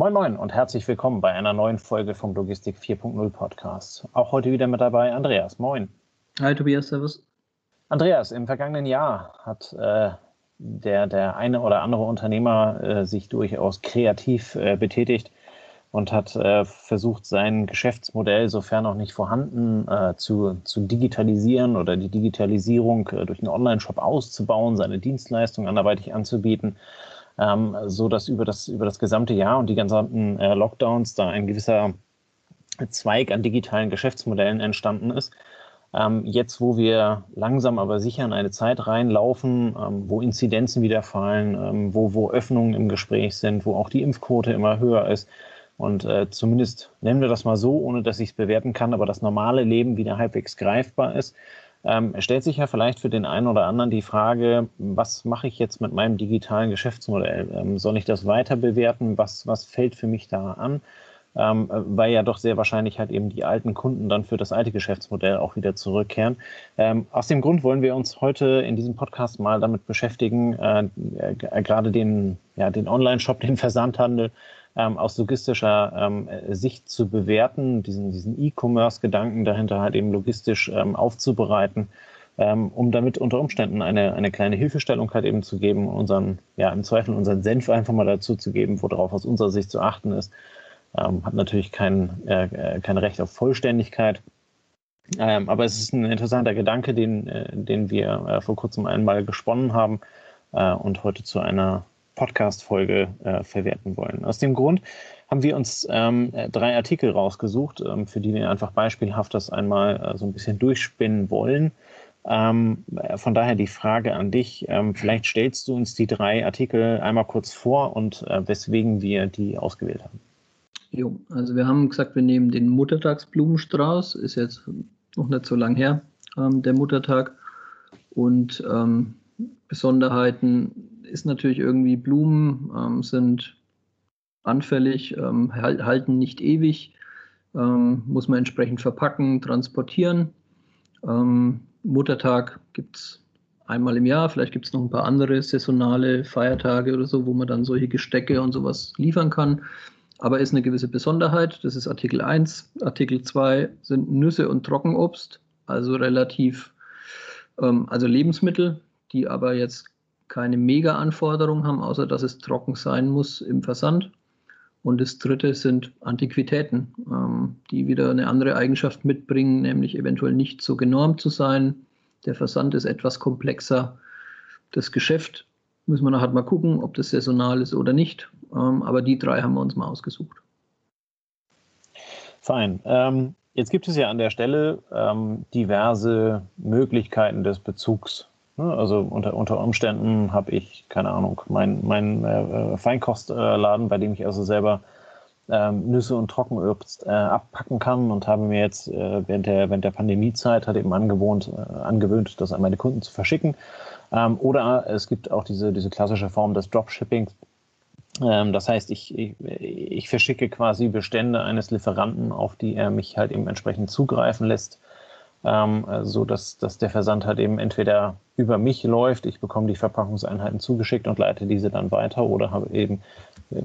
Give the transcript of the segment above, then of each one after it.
Moin Moin und herzlich willkommen bei einer neuen Folge vom Logistik 4.0 Podcast. Auch heute wieder mit dabei Andreas. Moin. Hi Tobias, Servus. Andreas, im vergangenen Jahr hat äh, der, der eine oder andere Unternehmer äh, sich durchaus kreativ äh, betätigt und hat äh, versucht, sein Geschäftsmodell, sofern noch nicht vorhanden, äh, zu, zu digitalisieren oder die Digitalisierung äh, durch einen Online-Shop auszubauen, seine Dienstleistung anderweitig anzubieten, ähm, so dass über das, über das gesamte Jahr und die gesamten äh, Lockdowns da ein gewisser Zweig an digitalen Geschäftsmodellen entstanden ist. Ähm, jetzt, wo wir langsam aber sicher in eine Zeit reinlaufen, ähm, wo Inzidenzen wieder fallen, ähm, wo, wo Öffnungen im Gespräch sind, wo auch die Impfquote immer höher ist, und äh, zumindest nennen wir das mal so, ohne dass ich es bewerten kann, aber das normale Leben wieder halbwegs greifbar ist, ähm, stellt sich ja vielleicht für den einen oder anderen die Frage, was mache ich jetzt mit meinem digitalen Geschäftsmodell? Ähm, soll ich das weiter bewerten? Was, was fällt für mich da an? Ähm, weil ja doch sehr wahrscheinlich halt eben die alten Kunden dann für das alte Geschäftsmodell auch wieder zurückkehren. Ähm, aus dem Grund wollen wir uns heute in diesem Podcast mal damit beschäftigen, äh, äh, gerade den, ja, den Online-Shop, den Versandhandel ähm, aus logistischer ähm, Sicht zu bewerten, diesen, diesen E-Commerce-Gedanken dahinter halt eben logistisch ähm, aufzubereiten, ähm, um damit unter Umständen eine, eine kleine Hilfestellung halt eben zu geben, unseren, ja, im Zweifel unseren Senf einfach mal dazu zu geben, worauf aus unserer Sicht zu achten ist. Ähm, hat natürlich kein, äh, kein Recht auf Vollständigkeit. Ähm, aber es ist ein interessanter Gedanke, den, äh, den wir äh, vor kurzem einmal gesponnen haben äh, und heute zu einer Podcast-Folge äh, verwerten wollen. Aus dem Grund haben wir uns ähm, drei Artikel rausgesucht, ähm, für die wir einfach beispielhaft das einmal äh, so ein bisschen durchspinnen wollen. Ähm, von daher die Frage an dich, ähm, vielleicht stellst du uns die drei Artikel einmal kurz vor und äh, weswegen wir die ausgewählt haben. Jo, also wir haben gesagt, wir nehmen den Muttertagsblumenstrauß, ist jetzt noch nicht so lang her, ähm, der Muttertag. Und ähm, Besonderheiten ist natürlich irgendwie Blumen ähm, sind anfällig, ähm, halten nicht ewig, ähm, muss man entsprechend verpacken, transportieren. Ähm, Muttertag gibt es einmal im Jahr, vielleicht gibt es noch ein paar andere saisonale Feiertage oder so, wo man dann solche Gestecke und sowas liefern kann. Aber ist eine gewisse Besonderheit. Das ist Artikel 1. Artikel 2 sind Nüsse und Trockenobst, also relativ, ähm, also Lebensmittel, die aber jetzt keine Mega-Anforderungen haben, außer dass es trocken sein muss im Versand. Und das dritte sind Antiquitäten, ähm, die wieder eine andere Eigenschaft mitbringen, nämlich eventuell nicht so genormt zu sein. Der Versand ist etwas komplexer. Das Geschäft müssen wir nachher mal gucken, ob das saisonal ist oder nicht. Ähm, aber die drei haben wir uns mal ausgesucht. Fein. Ähm, jetzt gibt es ja an der Stelle ähm, diverse Möglichkeiten des Bezugs? Also unter, unter Umständen habe ich, keine Ahnung, meinen mein, äh, Feinkostladen, bei dem ich also selber ähm, Nüsse und Trockenobst äh, abpacken kann und habe mir jetzt äh, während, der, während der Pandemiezeit halt eben angewohnt, äh, angewöhnt, das an meine Kunden zu verschicken. Ähm, oder es gibt auch diese, diese klassische Form des Dropshippings. Ähm, das heißt, ich, ich, ich verschicke quasi Bestände eines Lieferanten, auf die er mich halt eben entsprechend zugreifen lässt ähm, so dass, dass der Versand halt eben entweder über mich läuft, ich bekomme die Verpackungseinheiten zugeschickt und leite diese dann weiter oder habe eben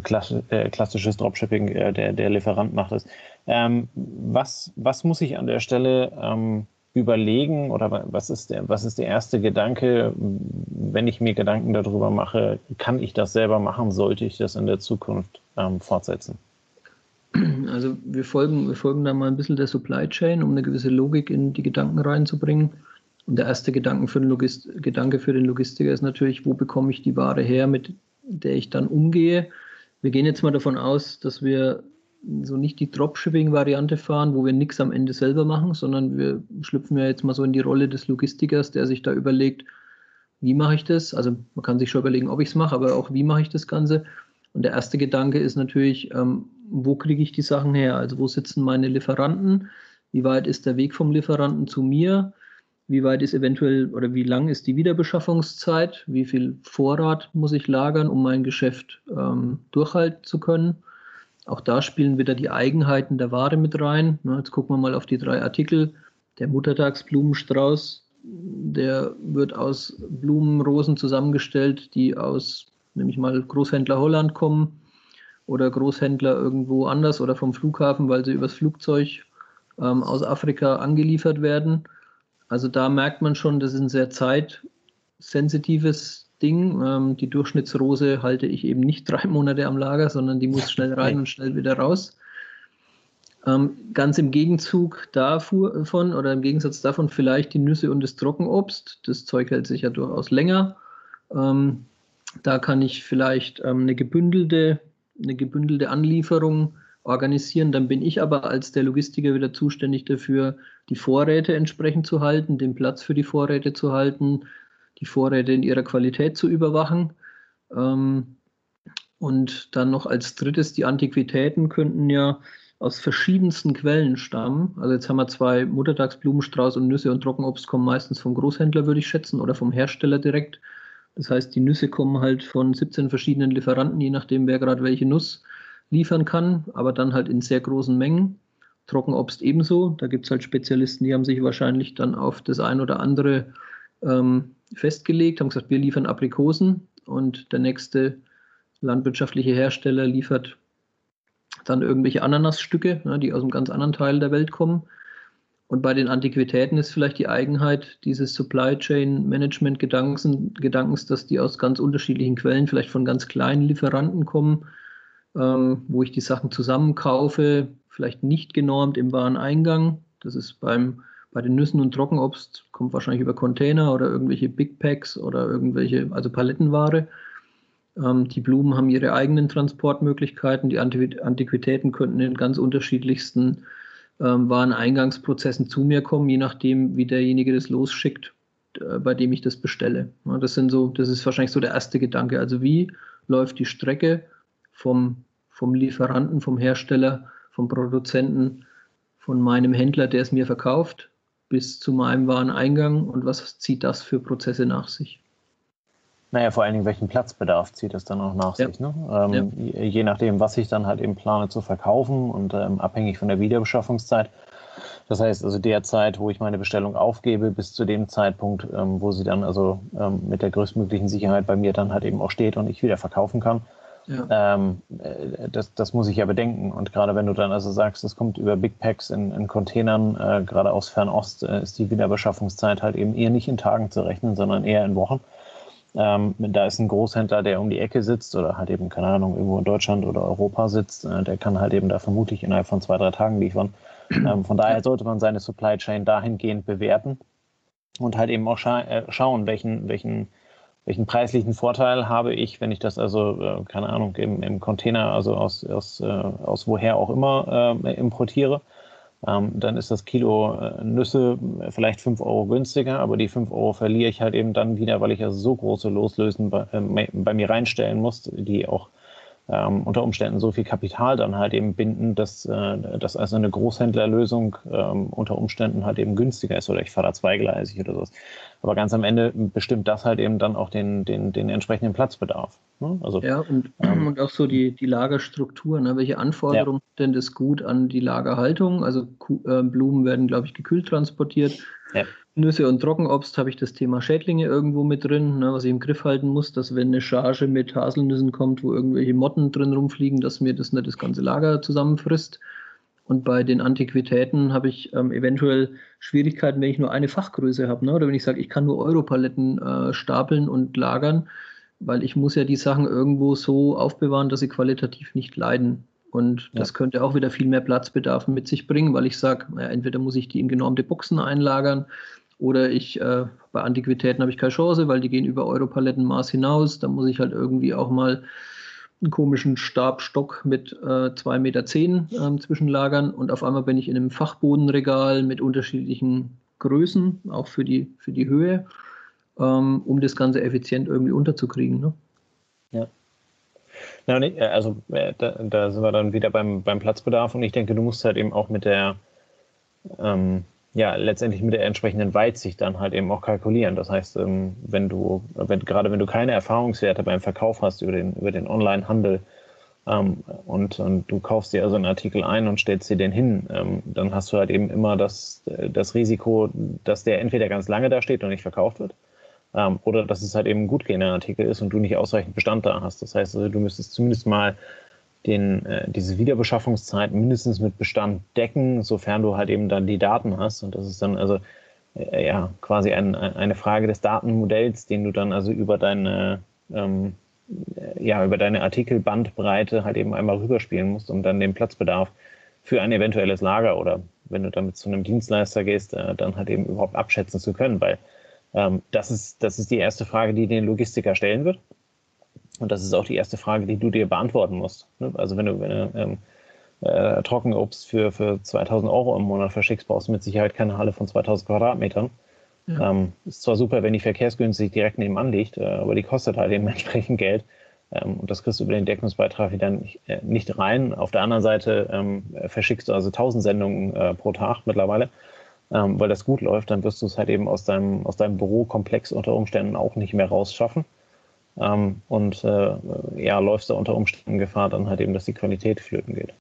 klassisch, äh, klassisches Dropshipping, äh, der, der Lieferant macht es. Ähm, was, was muss ich an der Stelle ähm, überlegen oder was ist, der, was ist der erste Gedanke, wenn ich mir Gedanken darüber mache, kann ich das selber machen, sollte ich das in der Zukunft ähm, fortsetzen? Also wir folgen, wir folgen da mal ein bisschen der Supply Chain, um eine gewisse Logik in die Gedanken reinzubringen. Und der erste Gedanke für den, Logist Gedanke für den Logistiker ist natürlich, wo bekomme ich die Ware her, mit der ich dann umgehe. Wir gehen jetzt mal davon aus, dass wir so nicht die Dropshipping-Variante fahren, wo wir nichts am Ende selber machen, sondern wir schlüpfen ja jetzt mal so in die Rolle des Logistikers, der sich da überlegt, wie mache ich das? Also man kann sich schon überlegen, ob ich es mache, aber auch wie mache ich das Ganze? Und der erste Gedanke ist natürlich, ähm, wo kriege ich die Sachen her? Also wo sitzen meine Lieferanten? Wie weit ist der Weg vom Lieferanten zu mir? Wie weit ist eventuell oder wie lang ist die Wiederbeschaffungszeit? Wie viel Vorrat muss ich lagern, um mein Geschäft ähm, durchhalten zu können? Auch da spielen wieder die Eigenheiten der Ware mit rein. Na, jetzt gucken wir mal auf die drei Artikel. Der Muttertagsblumenstrauß, der wird aus Blumenrosen zusammengestellt, die aus nämlich mal Großhändler Holland kommen. Oder Großhändler irgendwo anders oder vom Flughafen, weil sie übers Flugzeug ähm, aus Afrika angeliefert werden. Also da merkt man schon, das ist ein sehr zeitsensitives Ding. Ähm, die Durchschnittsrose halte ich eben nicht drei Monate am Lager, sondern die muss schnell rein und schnell wieder raus. Ähm, ganz im Gegenzug davon oder im Gegensatz davon vielleicht die Nüsse und das Trockenobst. Das Zeug hält sich ja durchaus länger. Ähm, da kann ich vielleicht ähm, eine gebündelte, eine gebündelte Anlieferung organisieren. Dann bin ich aber als der Logistiker wieder zuständig dafür, die Vorräte entsprechend zu halten, den Platz für die Vorräte zu halten, die Vorräte in ihrer Qualität zu überwachen. Ähm, und dann noch als drittes, die Antiquitäten könnten ja aus verschiedensten Quellen stammen. Also jetzt haben wir zwei Muttertagsblumenstrauß und Nüsse und Trockenobst kommen meistens vom Großhändler, würde ich schätzen, oder vom Hersteller direkt. Das heißt, die Nüsse kommen halt von 17 verschiedenen Lieferanten, je nachdem, wer gerade welche Nuss liefern kann, aber dann halt in sehr großen Mengen. Trockenobst ebenso. Da gibt es halt Spezialisten, die haben sich wahrscheinlich dann auf das ein oder andere ähm, festgelegt, haben gesagt, wir liefern Aprikosen und der nächste landwirtschaftliche Hersteller liefert dann irgendwelche Ananasstücke, ne, die aus einem ganz anderen Teil der Welt kommen. Und bei den Antiquitäten ist vielleicht die Eigenheit dieses Supply Chain Management Gedankens, dass die aus ganz unterschiedlichen Quellen, vielleicht von ganz kleinen Lieferanten kommen, ähm, wo ich die Sachen zusammenkaufe, vielleicht nicht genormt im Wareneingang. Das ist beim, bei den Nüssen und Trockenobst, kommt wahrscheinlich über Container oder irgendwelche Big Packs oder irgendwelche, also Palettenware. Ähm, die Blumen haben ihre eigenen Transportmöglichkeiten. Die Antiquitäten könnten in ganz unterschiedlichsten ähm, Wareneingangsprozessen zu mir kommen, je nachdem, wie derjenige das losschickt, äh, bei dem ich das bestelle. Das sind so, das ist wahrscheinlich so der erste Gedanke. Also wie läuft die Strecke vom, vom Lieferanten, vom Hersteller, vom Produzenten, von meinem Händler, der es mir verkauft, bis zu meinem Wareneingang und was zieht das für Prozesse nach sich? Naja, vor allen Dingen, welchen Platzbedarf zieht es dann auch nach ja. sich. Ne? Ähm, ja. Je nachdem, was ich dann halt eben plane zu verkaufen und ähm, abhängig von der Wiederbeschaffungszeit. Das heißt also der Zeit, wo ich meine Bestellung aufgebe, bis zu dem Zeitpunkt, ähm, wo sie dann also ähm, mit der größtmöglichen Sicherheit bei mir dann halt eben auch steht und ich wieder verkaufen kann. Ja. Ähm, äh, das, das muss ich ja bedenken. Und gerade wenn du dann also sagst, es kommt über Big Packs in, in Containern, äh, gerade aus Fernost, äh, ist die Wiederbeschaffungszeit halt eben eher nicht in Tagen zu rechnen, sondern eher in Wochen. Ähm, da ist ein Großhändler, der um die Ecke sitzt oder halt eben, keine Ahnung, irgendwo in Deutschland oder Europa sitzt, äh, der kann halt eben da vermutlich innerhalb von zwei, drei Tagen liefern. Ähm, von daher sollte man seine Supply Chain dahingehend bewerten und halt eben auch scha äh, schauen, welchen, welchen, welchen preislichen Vorteil habe ich, wenn ich das also, äh, keine Ahnung, im, im Container, also aus, aus, äh, aus woher auch immer äh, importiere ähm, dann ist das Kilo äh, Nüsse vielleicht 5 Euro günstiger, aber die 5 Euro verliere ich halt eben dann wieder, weil ich also so große Loslösen bei, äh, bei mir reinstellen muss, die auch ähm, unter Umständen so viel Kapital dann halt eben binden, dass, äh, dass also eine Großhändlerlösung ähm, unter Umständen halt eben günstiger ist oder ich fahre da zweigleisig oder sowas. Aber ganz am Ende bestimmt das halt eben dann auch den, den, den entsprechenden Platzbedarf. Ne? Also, ja, und, ähm, und auch so die, die Lagerstruktur. Ne? Welche Anforderungen ja. denn das gut an die Lagerhaltung? Also äh, Blumen werden, glaube ich, gekühlt transportiert. Ja. Nüsse und Trockenobst habe ich das Thema Schädlinge irgendwo mit drin, ne, was ich im Griff halten muss, dass wenn eine Charge mit Haselnüssen kommt, wo irgendwelche Motten drin rumfliegen, dass mir das nicht das ganze Lager zusammenfrisst. Und bei den Antiquitäten habe ich ähm, eventuell Schwierigkeiten, wenn ich nur eine Fachgröße habe. Ne? Oder wenn ich sage, ich kann nur Europaletten äh, stapeln und lagern, weil ich muss ja die Sachen irgendwo so aufbewahren, dass sie qualitativ nicht leiden. Und das ja. könnte auch wieder viel mehr Platzbedarf mit sich bringen, weil ich sage, ja, entweder muss ich die in genormte Boxen einlagern oder ich, äh, bei Antiquitäten habe ich keine Chance, weil die gehen über Europalettenmaß hinaus. Da muss ich halt irgendwie auch mal einen komischen Stabstock mit äh, 2,10 Meter zehn, äh, zwischenlagern. Und auf einmal bin ich in einem Fachbodenregal mit unterschiedlichen Größen, auch für die, für die Höhe, ähm, um das Ganze effizient irgendwie unterzukriegen. Ne? Ja. Ja, nee, also äh, da, da, sind wir dann wieder beim, beim Platzbedarf und ich denke, du musst halt eben auch mit der ähm, ja, letztendlich mit der entsprechenden Weitsicht dann halt eben auch kalkulieren. Das heißt, ähm, wenn du, wenn, gerade wenn du keine Erfahrungswerte beim Verkauf hast über den, über den Online-Handel ähm, und, und du kaufst dir also einen Artikel ein und stellst dir den hin, ähm, dann hast du halt eben immer das, das Risiko, dass der entweder ganz lange da steht und nicht verkauft wird, oder dass es halt eben ein gut gehender Artikel ist und du nicht ausreichend Bestand da hast. Das heißt, also, du müsstest zumindest mal den, äh, diese Wiederbeschaffungszeit mindestens mit Bestand decken, sofern du halt eben dann die Daten hast. Und das ist dann also äh, ja quasi ein, eine Frage des Datenmodells, den du dann also über deine ähm, ja, über deine Artikelbandbreite halt eben einmal rüberspielen musst, um dann den Platzbedarf für ein eventuelles Lager oder wenn du damit zu einem Dienstleister gehst, äh, dann halt eben überhaupt abschätzen zu können, weil ähm, das, ist, das ist die erste Frage, die den Logistiker stellen wird. Und das ist auch die erste Frage, die du dir beantworten musst. Ne? Also wenn du, wenn du ähm, äh, Trockenobst für, für 2000 Euro im Monat verschickst, brauchst du mit Sicherheit keine Halle von 2000 Quadratmetern. Ja. Ähm, ist zwar super, wenn die verkehrsgünstig direkt nebenan liegt, äh, aber die kostet halt eben entsprechend Geld. Ähm, und das kriegst du über den Deckungsbeitrag wieder nicht, äh, nicht rein. Auf der anderen Seite ähm, verschickst du also 1000 Sendungen äh, pro Tag mittlerweile. Ähm, weil das gut läuft, dann wirst du es halt eben aus deinem, aus deinem Bürokomplex unter Umständen auch nicht mehr rausschaffen. Ähm, und äh, ja, läufst du unter Umständen Gefahr dann halt eben, dass die Qualität flöten geht.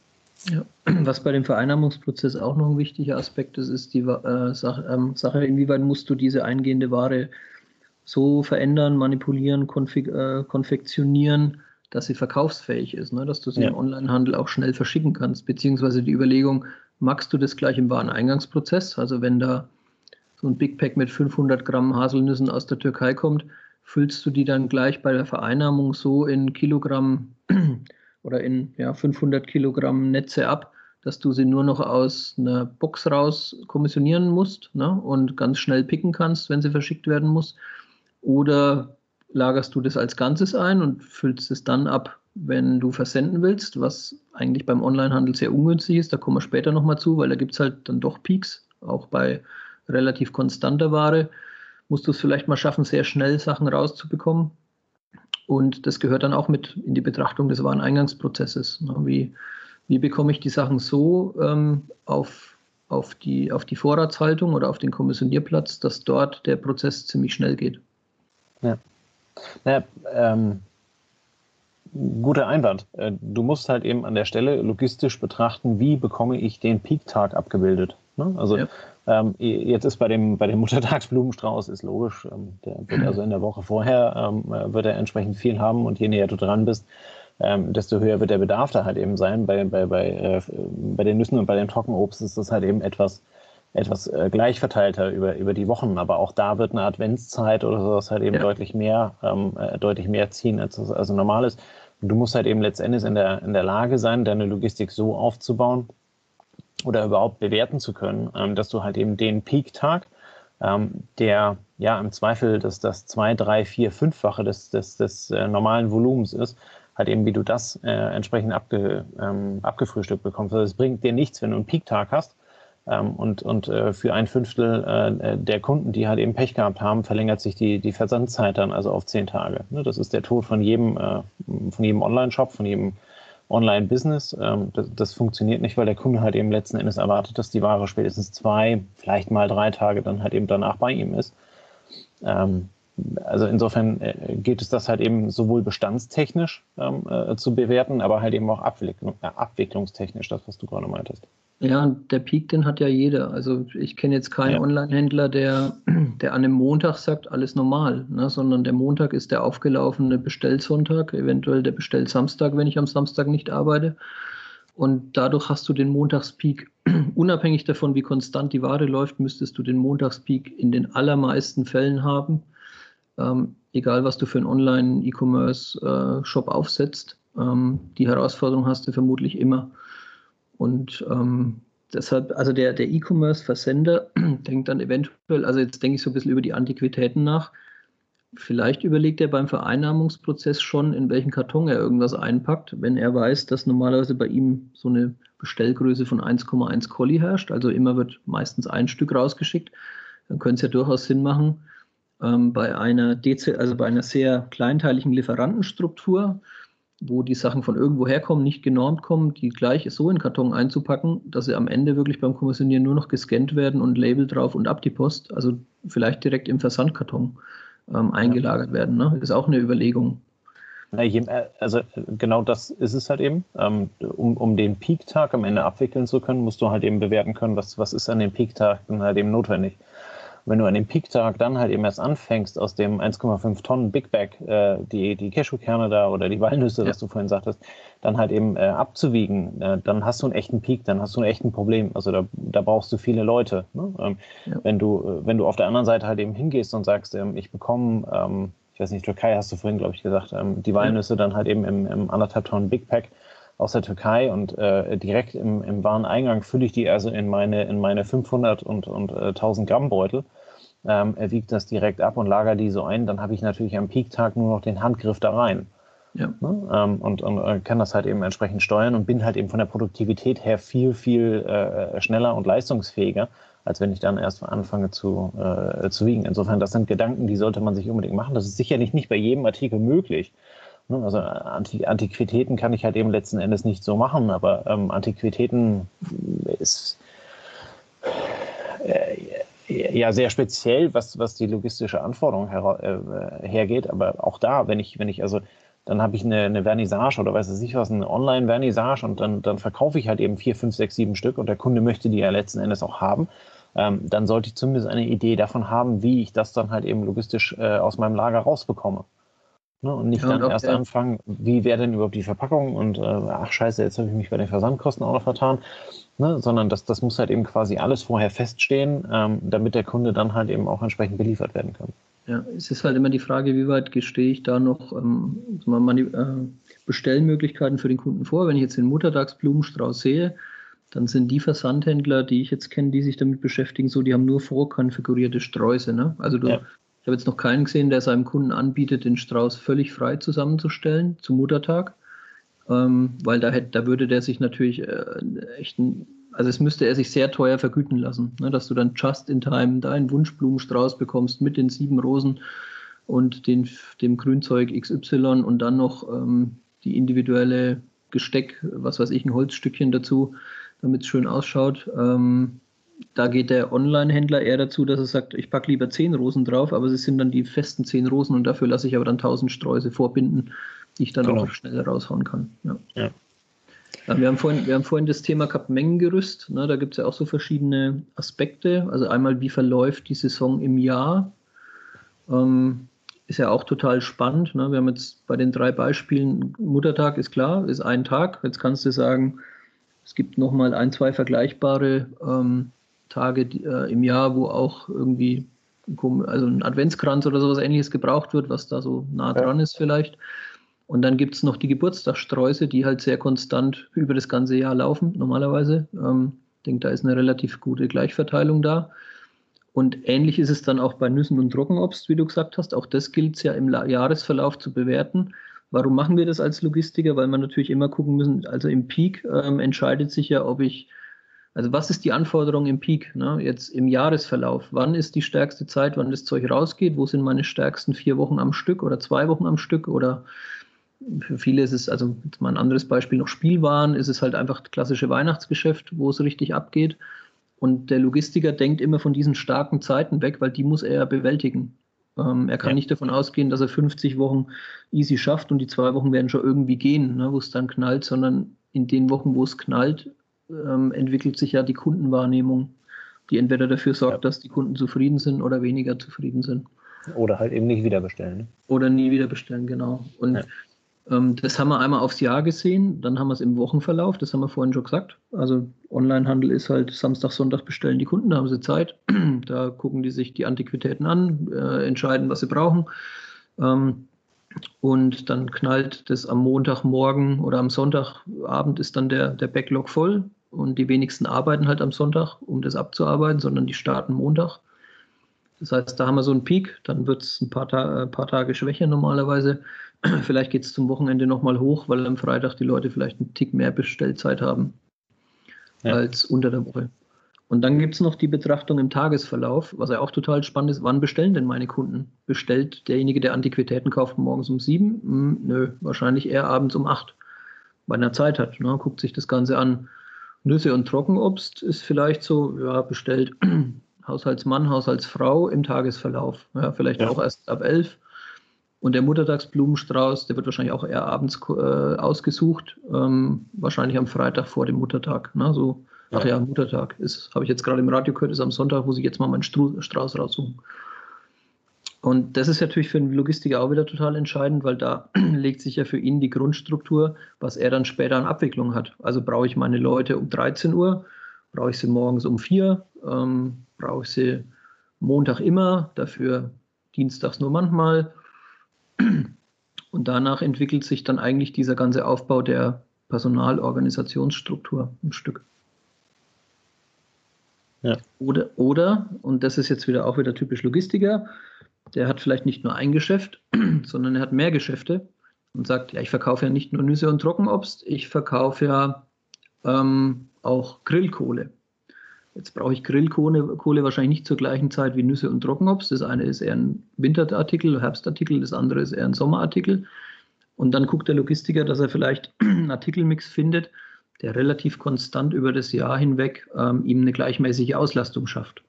Ja. Was bei dem Vereinnahmungsprozess auch noch ein wichtiger Aspekt ist, ist die äh, Sache, ähm, Sache, inwieweit musst du diese eingehende Ware so verändern, manipulieren, konfig äh, konfektionieren, dass sie verkaufsfähig ist, ne? dass du sie ja. im Onlinehandel auch schnell verschicken kannst, beziehungsweise die Überlegung, magst du das gleich im Wareneingangsprozess? Also wenn da so ein Big Pack mit 500 Gramm Haselnüssen aus der Türkei kommt, füllst du die dann gleich bei der Vereinnahmung so in Kilogramm oder in ja, 500 Kilogramm Netze ab, dass du sie nur noch aus einer Box raus kommissionieren musst ne, und ganz schnell picken kannst, wenn sie verschickt werden muss. Oder lagerst du das als Ganzes ein und füllst es dann ab, wenn du versenden willst, was eigentlich beim Onlinehandel sehr ungünstig ist. Da kommen wir später nochmal zu, weil da gibt es halt dann doch Peaks, auch bei relativ konstanter Ware. Musst du es vielleicht mal schaffen, sehr schnell Sachen rauszubekommen. Und das gehört dann auch mit in die Betrachtung des Wareneingangsprozesses. Ne? Wie, wie bekomme ich die Sachen so ähm, auf, auf, die, auf die Vorratshaltung oder auf den Kommissionierplatz, dass dort der Prozess ziemlich schnell geht? Ja. Naja, ähm, guter Einwand. Äh, du musst halt eben an der Stelle logistisch betrachten, wie bekomme ich den Peak-Tag abgebildet. Ne? Also ja. ähm, jetzt ist bei dem, bei dem Muttertagsblumenstrauß ist logisch, ähm, der wird also in der Woche vorher ähm, äh, wird er entsprechend viel haben und je näher du dran bist, desto höher wird der Bedarf da halt eben sein. Bei, bei, bei, äh, bei den Nüssen und bei dem Trockenobst ist das halt eben etwas, etwas äh, gleich verteilter über, über die Wochen. Aber auch da wird eine Adventszeit oder sowas halt eben ja. deutlich mehr, ähm, äh, deutlich mehr ziehen, als es also normal ist. Du musst halt eben letztendlich in der, in der Lage sein, deine Logistik so aufzubauen, oder überhaupt bewerten zu können, ähm, dass du halt eben den Peak-Tag, ähm, der ja im Zweifel das, das zwei, drei, vier, fünffache des, des, des äh, normalen Volumens ist, halt eben, wie du das äh, entsprechend abge, ähm, abgefrühstückt bekommst. Also es bringt dir nichts, wenn du einen Peak-Tag hast und, und äh, für ein Fünftel äh, der Kunden, die halt eben Pech gehabt haben, verlängert sich die, die Versandzeit dann also auf zehn Tage. Ne? Das ist der Tod von jedem, äh, von jedem Online-Shop, von jedem Online-Business. Ähm, das, funktioniert nicht, weil der Kunde halt eben letzten Endes erwartet, dass die Ware spätestens zwei, vielleicht mal drei Tage dann halt eben danach bei ihm ist. Ähm, also insofern äh, geht es das halt eben sowohl bestandstechnisch ähm, äh, zu bewerten, aber halt eben auch abwicklung, äh, abwicklungstechnisch, das, was du gerade meintest. Ja, der Peak, den hat ja jeder. Also ich kenne jetzt keinen ja. Online-Händler, der, der an einem Montag sagt, alles normal, ne? sondern der Montag ist der aufgelaufene Bestellsonntag, eventuell der Bestellsamstag, wenn ich am Samstag nicht arbeite. Und dadurch hast du den Montagspeak, unabhängig davon, wie konstant die Ware läuft, müsstest du den Montagspeak in den allermeisten Fällen haben. Ähm, egal, was du für einen Online-E-Commerce-Shop äh, aufsetzt. Ähm, die Herausforderung hast du vermutlich immer. Und ähm, deshalb, also der, der E-Commerce-Versender denkt dann eventuell, also jetzt denke ich so ein bisschen über die Antiquitäten nach. Vielleicht überlegt er beim Vereinnahmungsprozess schon, in welchen Karton er irgendwas einpackt, wenn er weiß, dass normalerweise bei ihm so eine Bestellgröße von 1,1 Colli herrscht. Also immer wird meistens ein Stück rausgeschickt. Dann könnte es ja durchaus Sinn machen, ähm, bei einer DC, also bei einer sehr kleinteiligen Lieferantenstruktur wo die Sachen von irgendwo herkommen, nicht genormt kommen, die gleich so in Karton einzupacken, dass sie am Ende wirklich beim Kommissionieren nur noch gescannt werden und Label drauf und ab die Post, also vielleicht direkt im Versandkarton ähm, eingelagert ja. werden. Ne? Ist auch eine Überlegung. Also genau das ist es halt eben. Ähm, um, um den Peak-Tag am Ende abwickeln zu können, musst du halt eben bewerten können, was, was ist an dem Peak-Tag dann halt eben notwendig. Wenn du an dem Peak-Tag dann halt eben erst anfängst, aus dem 1,5 Tonnen Big Bag äh, die, die Cashewkerne da oder die Walnüsse, ja. was du vorhin sagtest, dann halt eben äh, abzuwiegen, äh, dann hast du einen echten Peak, dann hast du ein echtes Problem. Also da, da brauchst du viele Leute. Ne? Ähm, ja. Wenn du, äh, wenn du auf der anderen Seite halt eben hingehst und sagst, ähm, ich bekomme, ähm, ich weiß nicht, Türkei hast du vorhin, glaube ich, gesagt, ähm, die Walnüsse dann halt eben im, im anderthalb Tonnen Big Pack aus der Türkei und äh, direkt im, im Wareneingang fülle ich die also in meine, in meine 500 und, und äh, 1000 Gramm Beutel ähm, er wiegt das direkt ab und lagert die so ein, dann habe ich natürlich am Peak-Tag nur noch den Handgriff da rein. Ja. Ne? Ähm, und, und, und, äh, kann das halt eben entsprechend steuern und bin halt eben von der Produktivität her viel, viel äh, schneller und leistungsfähiger, als wenn ich dann erst anfange zu, äh, zu wiegen. Insofern, das sind Gedanken, die sollte man sich unbedingt machen. Das ist sicherlich nicht bei jedem Artikel möglich. Ne? Also Anti Antiquitäten kann ich halt eben letzten Endes nicht so machen, aber ähm, Antiquitäten ist äh, ja sehr speziell, was, was die logistische Anforderung her, äh, hergeht. Aber auch da, wenn ich, wenn ich also dann habe ich eine, eine Vernissage oder weiß ich was, eine Online-Vernissage und dann, dann verkaufe ich halt eben vier, fünf, sechs, sieben Stück und der Kunde möchte die ja letzten Endes auch haben. Ähm, dann sollte ich zumindest eine Idee davon haben, wie ich das dann halt eben logistisch äh, aus meinem Lager rausbekomme. Ne? Und nicht ja, dann erst anfangen, wie wäre denn überhaupt die Verpackung und äh, ach scheiße, jetzt habe ich mich bei den Versandkosten auch noch vertan ne? sondern das, das muss halt eben quasi alles vorher feststehen, ähm, damit der Kunde dann halt eben auch entsprechend beliefert werden kann. Ja, es ist halt immer die Frage, wie weit gestehe ich da noch ähm, mal, äh, Bestellmöglichkeiten für den Kunden vor. Wenn ich jetzt den Muttertagsblumenstrauß sehe, dann sind die Versandhändler, die ich jetzt kenne, die sich damit beschäftigen, so, die haben nur vorkonfigurierte Sträuße. Ne? Also du, ja. Ich habe jetzt noch keinen gesehen, der seinem Kunden anbietet, den Strauß völlig frei zusammenzustellen zum Muttertag ähm, weil da, hätte, da würde der sich natürlich äh, echt, ein, also es müsste er sich sehr teuer vergüten lassen, ne, dass du dann just in time deinen Wunschblumenstrauß bekommst mit den sieben Rosen und den, dem Grünzeug XY und dann noch ähm, die individuelle Gesteck, was weiß ich, ein Holzstückchen dazu, damit es schön ausschaut. Ähm, da geht der Online-Händler eher dazu, dass er sagt, ich packe lieber zehn Rosen drauf, aber es sind dann die festen zehn Rosen und dafür lasse ich aber dann tausend Sträuße vorbinden die ich dann genau. auch schnell raushauen kann. Ja. ja. Wir haben, vorhin, wir haben vorhin das Thema gehabt, Mengengerüst. Ne, da gibt es ja auch so verschiedene Aspekte. Also einmal, wie verläuft die Saison im Jahr? Ähm, ist ja auch total spannend. Ne? Wir haben jetzt bei den drei Beispielen, Muttertag ist klar, ist ein Tag. Jetzt kannst du sagen, es gibt nochmal ein, zwei vergleichbare ähm, Tage die, äh, im Jahr, wo auch irgendwie also ein Adventskranz oder sowas ähnliches gebraucht wird, was da so nah dran ist vielleicht. Und dann gibt es noch die Geburtstagssträuße, die halt sehr konstant über das ganze Jahr laufen, normalerweise. Ähm, ich denke, da ist eine relativ gute Gleichverteilung da. Und ähnlich ist es dann auch bei Nüssen und Trockenobst, wie du gesagt hast. Auch das gilt es ja im Jahresverlauf zu bewerten. Warum machen wir das als Logistiker? Weil man natürlich immer gucken müssen, also im Peak ähm, entscheidet sich ja, ob ich, also was ist die Anforderung im Peak? Ne? Jetzt im Jahresverlauf. Wann ist die stärkste Zeit, wann das Zeug rausgeht? Wo sind meine stärksten vier Wochen am Stück oder zwei Wochen am Stück oder für viele ist es, also jetzt mal ein anderes Beispiel noch Spielwaren, ist es halt einfach das klassische Weihnachtsgeschäft, wo es richtig abgeht. Und der Logistiker denkt immer von diesen starken Zeiten weg, weil die muss er bewältigen. Ähm, er kann ja. nicht davon ausgehen, dass er 50 Wochen easy schafft und die zwei Wochen werden schon irgendwie gehen, ne, wo es dann knallt, sondern in den Wochen, wo es knallt, ähm, entwickelt sich ja die Kundenwahrnehmung, die entweder dafür sorgt, ja. dass die Kunden zufrieden sind oder weniger zufrieden sind. Oder halt eben nicht wieder bestellen. Ne? Oder nie wieder bestellen, genau. Und ja. Ähm, das haben wir einmal aufs Jahr gesehen, dann haben wir es im Wochenverlauf, das haben wir vorhin schon gesagt. Also Onlinehandel ist halt Samstag, Sonntag bestellen die Kunden, da haben sie Zeit. Da gucken die sich die Antiquitäten an, äh, entscheiden, was sie brauchen. Ähm, und dann knallt das am Montagmorgen oder am Sonntagabend ist dann der, der Backlog voll. Und die wenigsten arbeiten halt am Sonntag, um das abzuarbeiten, sondern die starten Montag. Das heißt, da haben wir so einen Peak, dann wird es ein paar, Ta äh, paar Tage schwächer normalerweise. Vielleicht geht es zum Wochenende nochmal hoch, weil am Freitag die Leute vielleicht einen Tick mehr Bestellzeit haben ja. als unter der Woche. Und dann gibt es noch die Betrachtung im Tagesverlauf, was ja auch total spannend ist. Wann bestellen denn meine Kunden? Bestellt derjenige, der Antiquitäten kauft, morgens um sieben? Hm, nö, wahrscheinlich eher abends um acht, weil er Zeit hat. Ne? Guckt sich das Ganze an. Nüsse und Trockenobst ist vielleicht so, ja, bestellt Haushaltsmann, Haushaltsfrau im Tagesverlauf. Ja, vielleicht ja. auch erst ab elf. Und der Muttertagsblumenstrauß, der wird wahrscheinlich auch eher abends äh, ausgesucht, ähm, wahrscheinlich am Freitag vor dem Muttertag. Ne? So Ach ja, Muttertag. Ist, habe ich jetzt gerade im Radio gehört, ist am Sonntag, muss ich jetzt mal meinen Strauß raussuchen. Und das ist natürlich für einen Logistiker auch wieder total entscheidend, weil da legt sich ja für ihn die Grundstruktur, was er dann später an Abwicklung hat. Also brauche ich meine Leute um 13 Uhr, brauche ich sie morgens um 4, ähm, brauche ich sie Montag immer, dafür dienstags nur manchmal. Und danach entwickelt sich dann eigentlich dieser ganze Aufbau der Personalorganisationsstruktur ein Stück. Oder, oder, und das ist jetzt wieder auch wieder typisch Logistiker, der hat vielleicht nicht nur ein Geschäft, sondern er hat mehr Geschäfte und sagt, ja, ich verkaufe ja nicht nur Nüsse und Trockenobst, ich verkaufe ja ähm, auch Grillkohle. Jetzt brauche ich Grillkohle Kohle wahrscheinlich nicht zur gleichen Zeit wie Nüsse und Trockenobst. Das eine ist eher ein Winterartikel, Herbstartikel, das andere ist eher ein Sommerartikel. Und dann guckt der Logistiker, dass er vielleicht einen Artikelmix findet, der relativ konstant über das Jahr hinweg ähm, ihm eine gleichmäßige Auslastung schafft.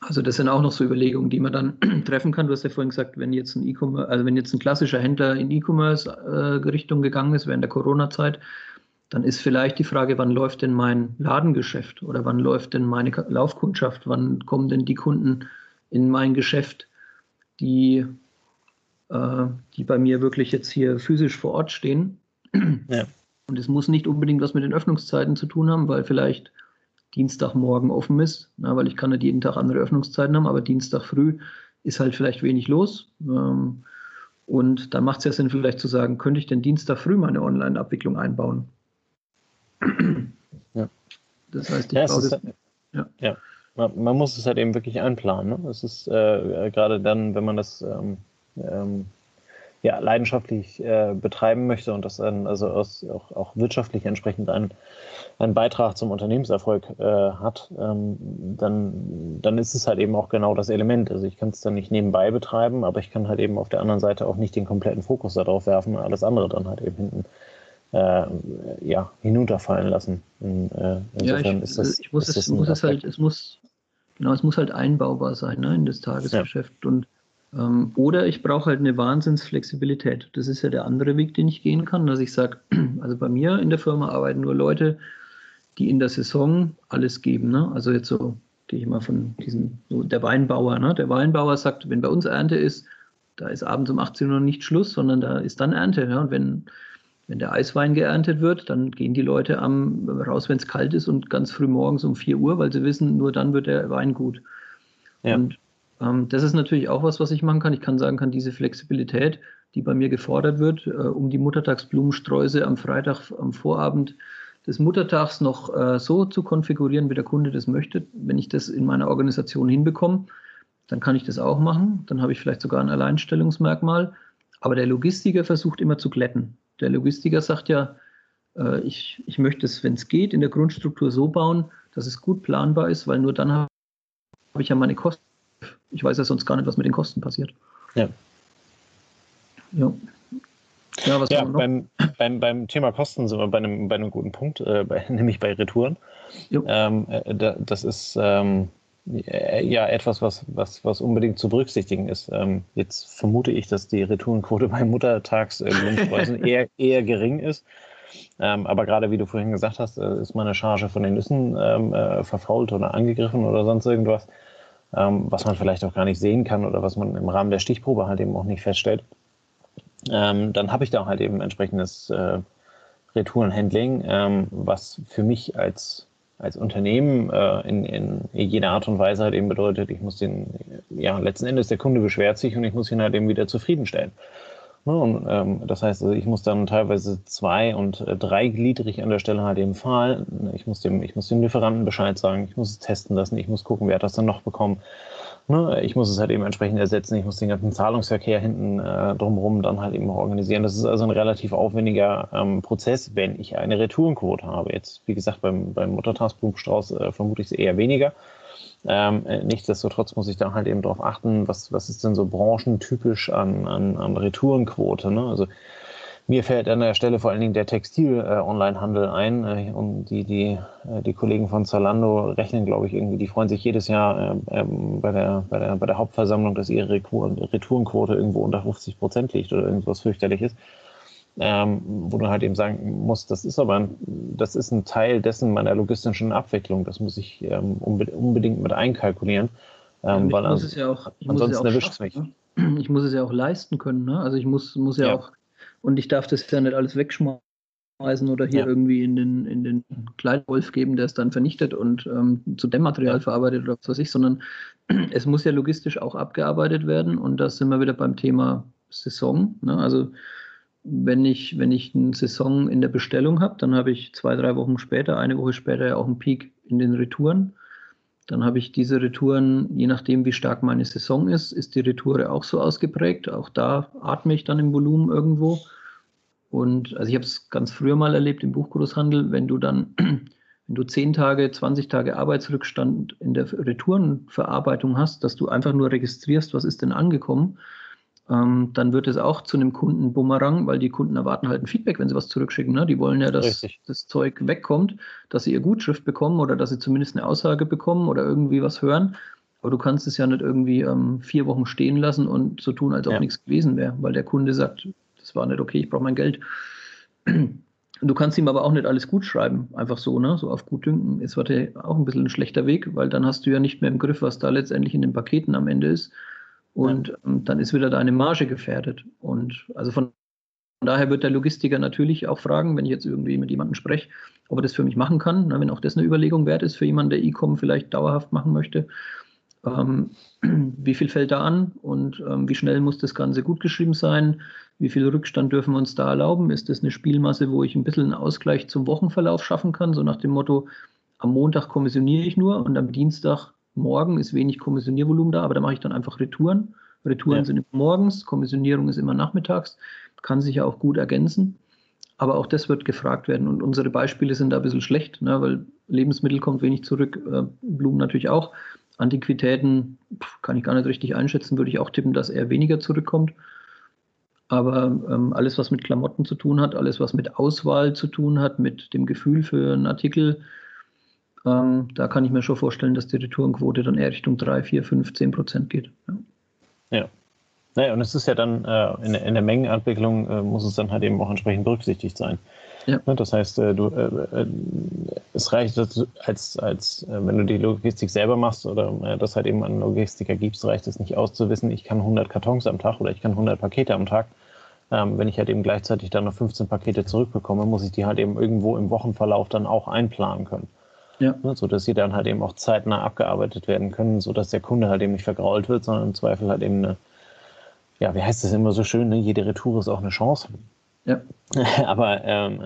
Also das sind auch noch so Überlegungen, die man dann treffen kann. Du hast ja vorhin gesagt, wenn jetzt ein E-Commerce, also wenn jetzt ein klassischer Händler in E-Commerce-Richtung äh, gegangen ist während der Corona-Zeit, dann ist vielleicht die Frage, wann läuft denn mein Ladengeschäft oder wann läuft denn meine Laufkundschaft, wann kommen denn die Kunden in mein Geschäft, die, äh, die bei mir wirklich jetzt hier physisch vor Ort stehen. Ja. Und es muss nicht unbedingt was mit den Öffnungszeiten zu tun haben, weil vielleicht Dienstagmorgen offen ist, na, weil ich kann nicht jeden Tag andere Öffnungszeiten haben, aber Dienstag früh ist halt vielleicht wenig los. Ähm, und dann macht es ja Sinn, vielleicht zu sagen, könnte ich denn Dienstag früh meine Online-Abwicklung einbauen? Ja. Das heißt, ich ja, baue das. Halt, ja. ja. Man, man, muss es halt eben wirklich einplanen. Ne? Es ist äh, gerade dann, wenn man das ähm, ähm, ja, leidenschaftlich äh, betreiben möchte und das dann also aus, auch, auch wirtschaftlich entsprechend einen, einen Beitrag zum Unternehmenserfolg äh, hat, ähm, dann, dann ist es halt eben auch genau das Element. Also ich kann es dann nicht nebenbei betreiben, aber ich kann halt eben auf der anderen Seite auch nicht den kompletten Fokus darauf werfen, alles andere dann halt eben hinten äh, ja, hinunterfallen lassen. In, äh, insofern ja, ich, ist das. Ich muss, es, muss es halt, es muss, genau, es muss halt einbaubar sein ne, in das Tagesgeschäft. Ja. Und oder ich brauche halt eine Wahnsinnsflexibilität. Das ist ja der andere Weg, den ich gehen kann, dass ich sage, also bei mir in der Firma arbeiten nur Leute, die in der Saison alles geben. Ne? Also jetzt so gehe ich mal von diesem, so der Weinbauer. Ne? Der Weinbauer sagt, wenn bei uns Ernte ist, da ist abends um 18 Uhr nicht Schluss, sondern da ist dann Ernte. Ja? Und wenn, wenn der Eiswein geerntet wird, dann gehen die Leute am, raus, wenn es kalt ist und ganz früh morgens um 4 Uhr, weil sie wissen, nur dann wird der Wein gut. Ja. Und ähm, das ist natürlich auch was, was ich machen kann. Ich kann sagen kann, diese Flexibilität, die bei mir gefordert wird, äh, um die Muttertagsblumensträuße am Freitag am Vorabend des Muttertags noch äh, so zu konfigurieren, wie der Kunde das möchte. Wenn ich das in meiner Organisation hinbekomme, dann kann ich das auch machen. Dann habe ich vielleicht sogar ein Alleinstellungsmerkmal. Aber der Logistiker versucht immer zu glätten. Der Logistiker sagt ja, äh, ich, ich möchte es, wenn es geht, in der Grundstruktur so bauen, dass es gut planbar ist, weil nur dann habe ich ja meine Kosten ich weiß ja sonst gar nicht, was mit den Kosten passiert. Ja. Ja. Ja, was ja beim, beim, beim Thema Kosten sind wir bei einem, bei einem guten Punkt, äh, bei, nämlich bei Retouren. Ähm, äh, da, das ist ähm, ja etwas, was, was, was unbedingt zu berücksichtigen ist. Ähm, jetzt vermute ich, dass die Retourenquote bei Muttertagsblumensträußen eher, eher gering ist. Ähm, aber gerade wie du vorhin gesagt hast, äh, ist meine Charge von den Nüssen ähm, äh, verfault oder angegriffen oder sonst irgendwas ähm, was man vielleicht auch gar nicht sehen kann oder was man im Rahmen der Stichprobe halt eben auch nicht feststellt, ähm, dann habe ich da halt eben entsprechendes äh, Retourenhandling, ähm, was für mich als, als Unternehmen äh, in, in jeder Art und Weise halt eben bedeutet, ich muss den, ja, letzten Endes der Kunde beschwert sich und ich muss ihn halt eben wieder zufriedenstellen. Ne, und, ähm, das heißt, also ich muss dann teilweise zwei- und äh, dreigliedrig an der Stelle halt eben fahren. Ich muss, dem, ich muss dem Lieferanten Bescheid sagen, ich muss es testen lassen, ich muss gucken, wer hat das dann noch bekommen. Ne, ich muss es halt eben entsprechend ersetzen, ich muss den ganzen Zahlungsverkehr hinten äh, drumherum dann halt eben organisieren. Das ist also ein relativ aufwendiger ähm, Prozess, wenn ich eine Retourenquote habe. Jetzt, wie gesagt, beim, beim Muttertagsblumenstrauß äh, vermute ich es eher weniger. Ähm, äh, nichtsdestotrotz muss ich da halt eben darauf achten, was, was ist denn so branchentypisch an, an, an Retourenquote. Ne? Also mir fällt an der Stelle vor allen Dingen der Textil-Online-Handel äh, ein. Äh, und die, die, äh, die Kollegen von Zalando rechnen, glaube ich, irgendwie, die freuen sich jedes Jahr äh, ähm, bei, der, bei, der, bei der Hauptversammlung, dass ihre Retourenquote irgendwo unter 50 Prozent liegt oder irgendwas fürchterliches. Ähm, wo du halt eben sagen musst, das ist aber ein, das ist ein Teil dessen meiner logistischen Abwicklung. Das muss ich ähm, unbedingt mit einkalkulieren. Ähm, ja, weil muss es ja auch, ansonsten erwischt es mich. Ne? Ich muss es ja auch leisten können. Ne? Also ich muss, muss ja, ja, auch, und ich darf das ja nicht alles wegschmeißen oder hier ja. irgendwie in den, in den Kleidwolf geben, der es dann vernichtet und ähm, zu Dämmmaterial verarbeitet oder was weiß ich, sondern es muss ja logistisch auch abgearbeitet werden und da sind wir wieder beim Thema Saison. Ne? Also wenn ich, wenn ich eine Saison in der Bestellung habe, dann habe ich zwei, drei Wochen später, eine Woche später auch einen Peak in den Retouren. Dann habe ich diese Retouren, je nachdem, wie stark meine Saison ist, ist die Retoure auch so ausgeprägt. Auch da atme ich dann im Volumen irgendwo. Und also ich habe es ganz früher mal erlebt im Buchgroßhandel, wenn du dann, wenn du 10 Tage, 20 Tage Arbeitsrückstand in der Retourenverarbeitung hast, dass du einfach nur registrierst, was ist denn angekommen ähm, dann wird es auch zu einem Kundenbumerang, weil die Kunden erwarten halt ein Feedback, wenn sie was zurückschicken. Ne? Die wollen ja, dass Richtig. das Zeug wegkommt, dass sie ihr Gutschrift bekommen oder dass sie zumindest eine Aussage bekommen oder irgendwie was hören. Aber du kannst es ja nicht irgendwie ähm, vier Wochen stehen lassen und so tun, als ob ja. nichts gewesen wäre, weil der Kunde sagt, das war nicht okay, ich brauche mein Geld. Du kannst ihm aber auch nicht alles gut schreiben, einfach so, ne? So auf gut dünken. Es wird ja auch ein bisschen ein schlechter Weg, weil dann hast du ja nicht mehr im Griff, was da letztendlich in den Paketen am Ende ist. Und ja. Ähm, dann ist wieder deine Marge gefährdet. Und also von daher wird der Logistiker natürlich auch fragen, wenn ich jetzt irgendwie mit jemandem spreche, ob er das für mich machen kann, ne, wenn auch das eine Überlegung wert ist für jemanden, der E-Com vielleicht dauerhaft machen möchte. Ähm, wie viel fällt da an und ähm, wie schnell muss das Ganze gut geschrieben sein? Wie viel Rückstand dürfen wir uns da erlauben? Ist das eine Spielmasse, wo ich ein bisschen einen Ausgleich zum Wochenverlauf schaffen kann? So nach dem Motto, am Montag kommissioniere ich nur und am Dienstag morgen ist wenig Kommissioniervolumen da, aber da mache ich dann einfach Retouren. Retouren ja. sind immer morgens, Kommissionierung ist immer nachmittags, kann sich ja auch gut ergänzen. Aber auch das wird gefragt werden. Und unsere Beispiele sind da ein bisschen schlecht, ne, weil Lebensmittel kommt wenig zurück, äh, Blumen natürlich auch. Antiquitäten pff, kann ich gar nicht richtig einschätzen, würde ich auch tippen, dass eher weniger zurückkommt. Aber ähm, alles, was mit Klamotten zu tun hat, alles, was mit Auswahl zu tun hat, mit dem Gefühl für einen Artikel, ähm, da kann ich mir schon vorstellen, dass die Retourenquote dann eher Richtung 3, 4, 5, 10 Prozent geht. Ja. ja. Naja, und es ist ja dann äh, in, in, der Mengenentwicklung äh, muss es dann halt eben auch entsprechend berücksichtigt sein. Ja. Ne, das heißt, äh, du, äh, äh, es reicht als, als wenn du die Logistik selber machst oder das halt eben an Logistiker gibst, reicht es nicht aus zu wissen, ich kann 100 Kartons am Tag oder ich kann 100 Pakete am Tag. Ähm, wenn ich halt eben gleichzeitig dann noch 15 Pakete zurückbekomme, muss ich die halt eben irgendwo im Wochenverlauf dann auch einplanen können. Ja. Ne, so dass sie dann halt eben auch zeitnah abgearbeitet werden können, sodass der Kunde halt eben nicht vergrault wird, sondern im Zweifel halt eben eine, ja, wie heißt das immer so schön, ne? jede Retour ist auch eine Chance. Ja. Aber ähm,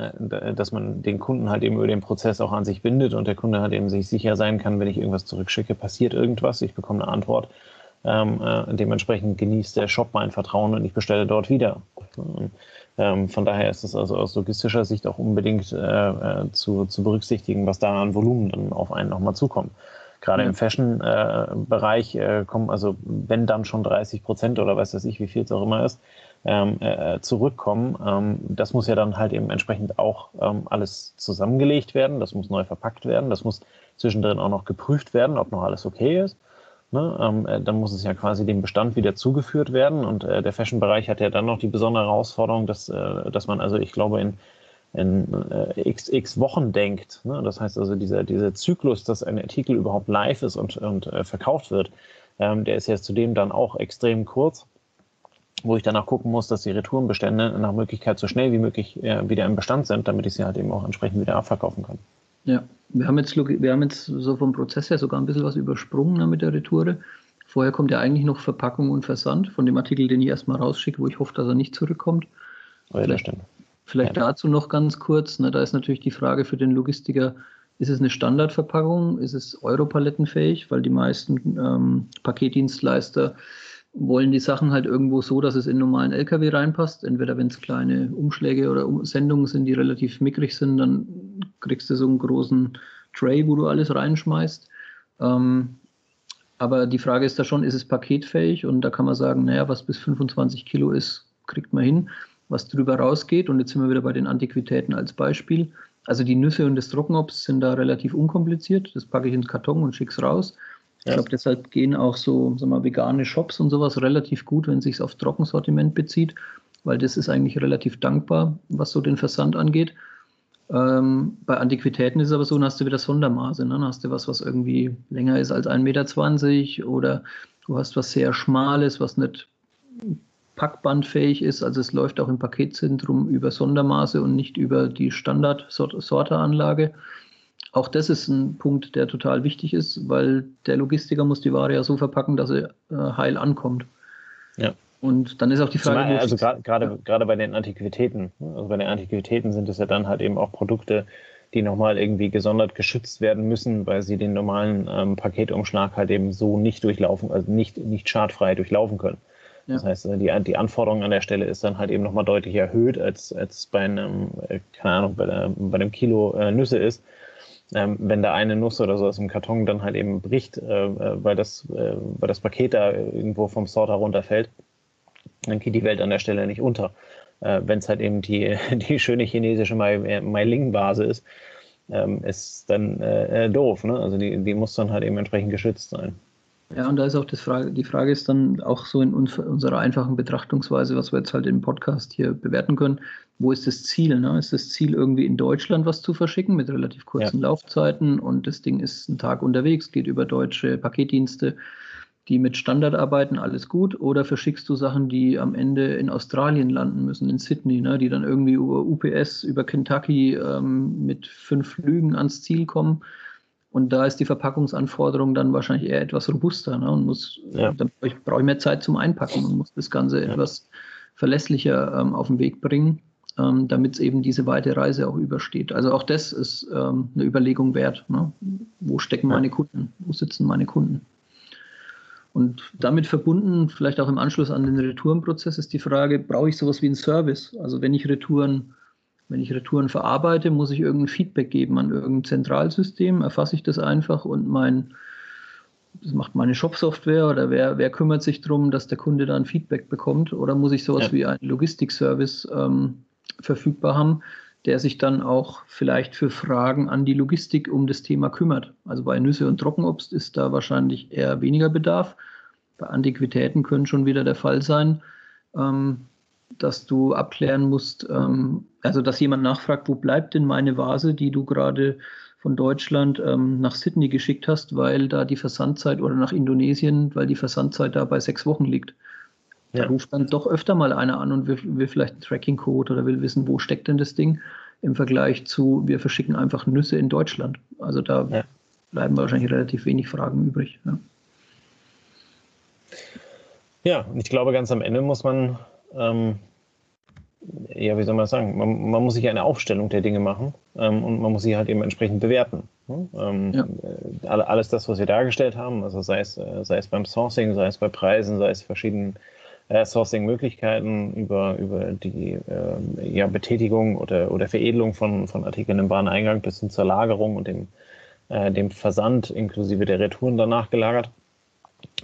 dass man den Kunden halt eben über den Prozess auch an sich bindet und der Kunde halt eben sich sicher sein kann, wenn ich irgendwas zurückschicke, passiert irgendwas, ich bekomme eine Antwort. Ähm, äh, dementsprechend genießt der Shop mein Vertrauen und ich bestelle dort wieder. Ähm, von daher ist es also aus logistischer Sicht auch unbedingt äh, äh, zu, zu berücksichtigen, was da an Volumen dann auf einen nochmal zukommt. Gerade ja. im Fashion-Bereich äh, kommen also, wenn dann schon 30 Prozent oder weiß das ich, wie viel es auch immer ist, ähm, äh, zurückkommen. Ähm, das muss ja dann halt eben entsprechend auch ähm, alles zusammengelegt werden. Das muss neu verpackt werden. Das muss zwischendrin auch noch geprüft werden, ob noch alles okay ist. Ne? Ähm, äh, dann muss es ja quasi dem Bestand wieder zugeführt werden. Und äh, der Fashion-Bereich hat ja dann noch die besondere Herausforderung, dass, äh, dass man also, ich glaube, in, in äh, x, x Wochen denkt. Ne? Das heißt also, dieser, dieser Zyklus, dass ein Artikel überhaupt live ist und, und äh, verkauft wird, ähm, der ist ja zudem dann auch extrem kurz wo ich danach gucken muss, dass die Retourenbestände nach Möglichkeit so schnell wie möglich äh, wieder im Bestand sind, damit ich sie halt eben auch entsprechend wieder abverkaufen kann. Ja, wir haben, jetzt, wir haben jetzt so vom Prozess her sogar ein bisschen was übersprungen ne, mit der Retoure. Vorher kommt ja eigentlich noch Verpackung und Versand von dem Artikel, den ich erstmal rausschicke, wo ich hoffe, dass er nicht zurückkommt. Oh ja, vielleicht, vielleicht ja. dazu noch ganz kurz. Ne, da ist natürlich die Frage für den Logistiker, ist es eine Standardverpackung? Ist es europalettenfähig? Weil die meisten ähm, Paketdienstleister wollen die Sachen halt irgendwo so, dass es in normalen LKW reinpasst. Entweder wenn es kleine Umschläge oder Sendungen sind, die relativ mickrig sind, dann kriegst du so einen großen Tray, wo du alles reinschmeißt. Ähm, aber die Frage ist da schon, ist es paketfähig? Und da kann man sagen, naja, was bis 25 Kilo ist, kriegt man hin. Was drüber rausgeht, und jetzt sind wir wieder bei den Antiquitäten als Beispiel. Also die Nüsse und das Trockenobst sind da relativ unkompliziert. Das packe ich ins Karton und schicke es raus. Ich glaube, deshalb gehen auch so sag mal, vegane Shops und sowas relativ gut, wenn es sich auf Trockensortiment bezieht. weil das ist eigentlich relativ dankbar, was so den Versand angeht. Ähm, bei Antiquitäten ist es aber so, dann hast du wieder Sondermaße. Ne? Dann hast du was, was irgendwie länger ist als 1,20 Meter oder du hast was sehr Schmales, was nicht packbandfähig ist. Also es läuft auch im Paketzentrum über Sondermaße und nicht über die Standard-Sorteranlage. Auch das ist ein Punkt, der total wichtig ist, weil der Logistiker muss die Ware ja so verpacken, dass sie äh, heil ankommt. Ja. Und dann ist auch die Frage. Zumal, also gerade ja. gerade bei den Antiquitäten, ne? also bei den Antiquitäten sind es ja dann halt eben auch Produkte, die nochmal irgendwie gesondert geschützt werden müssen, weil sie den normalen ähm, Paketumschlag halt eben so nicht durchlaufen, also nicht, nicht schadfrei durchlaufen können. Ja. Das heißt, die, die Anforderung an der Stelle ist dann halt eben nochmal deutlich erhöht, als, als bei einem, äh, keine Ahnung, bei, der, bei einem Kilo äh, Nüsse ist. Ähm, wenn da eine Nuss oder so aus dem Karton dann halt eben bricht, äh, äh weil, das, äh, weil das Paket da irgendwo vom Sorter runterfällt, dann geht die Welt an der Stelle nicht unter. Äh, wenn es halt eben die, die schöne chinesische Mei-Ling-Vase ist, ähm, ist dann äh, doof. Ne? Also die, die muss dann halt eben entsprechend geschützt sein. Ja, und da ist auch Frage, die Frage ist dann auch so in unserer einfachen Betrachtungsweise, was wir jetzt halt im Podcast hier bewerten können, wo ist das Ziel? Ne? Ist das Ziel irgendwie in Deutschland was zu verschicken mit relativ kurzen ja. Laufzeiten und das Ding ist einen Tag unterwegs, geht über deutsche Paketdienste, die mit Standard arbeiten, alles gut, oder verschickst du Sachen, die am Ende in Australien landen müssen, in Sydney, ne? die dann irgendwie über UPS, über Kentucky ähm, mit fünf Flügen ans Ziel kommen? Und da ist die Verpackungsanforderung dann wahrscheinlich eher etwas robuster. Ne? Und muss, ja. dann brauche ich mehr Zeit zum Einpacken und muss das Ganze ja. etwas verlässlicher ähm, auf den Weg bringen, ähm, damit es eben diese weite Reise auch übersteht. Also auch das ist ähm, eine Überlegung wert. Ne? Wo stecken meine Kunden? Wo sitzen meine Kunden? Und damit verbunden, vielleicht auch im Anschluss an den Retourenprozess, ist die Frage, brauche ich sowas wie einen Service? Also wenn ich Retouren wenn ich Retouren verarbeite, muss ich irgendein Feedback geben an irgendein Zentralsystem, erfasse ich das einfach und mein, das macht meine Shop-Software oder wer, wer kümmert sich darum, dass der Kunde da ein Feedback bekommt oder muss ich sowas ja. wie einen Logistikservice ähm, verfügbar haben, der sich dann auch vielleicht für Fragen an die Logistik um das Thema kümmert. Also bei Nüsse und Trockenobst ist da wahrscheinlich eher weniger Bedarf. Bei Antiquitäten können schon wieder der Fall sein. Ähm, dass du abklären musst, ähm, also dass jemand nachfragt, wo bleibt denn meine Vase, die du gerade von Deutschland ähm, nach Sydney geschickt hast, weil da die Versandzeit oder nach Indonesien, weil die Versandzeit da bei sechs Wochen liegt. Ja. Da ruft dann doch öfter mal einer an und will, will vielleicht einen Tracking-Code oder will wissen, wo steckt denn das Ding im Vergleich zu, wir verschicken einfach Nüsse in Deutschland. Also da ja. bleiben wahrscheinlich relativ wenig Fragen übrig. Ja. ja, und ich glaube, ganz am Ende muss man ähm, ja, wie soll man sagen, man, man, muss sich eine Aufstellung der Dinge machen ähm, und man muss sie halt eben entsprechend bewerten. Ne? Ähm, ja. Alles das, was wir dargestellt haben, also sei es, äh, sei es beim Sourcing, sei es bei Preisen, sei es verschiedenen äh, Sourcing-Möglichkeiten über, über die äh, ja, Betätigung oder, oder Veredelung von, von Artikeln im Wareneingang bis hin zur Lagerung und dem, äh, dem Versand inklusive der Retouren danach gelagert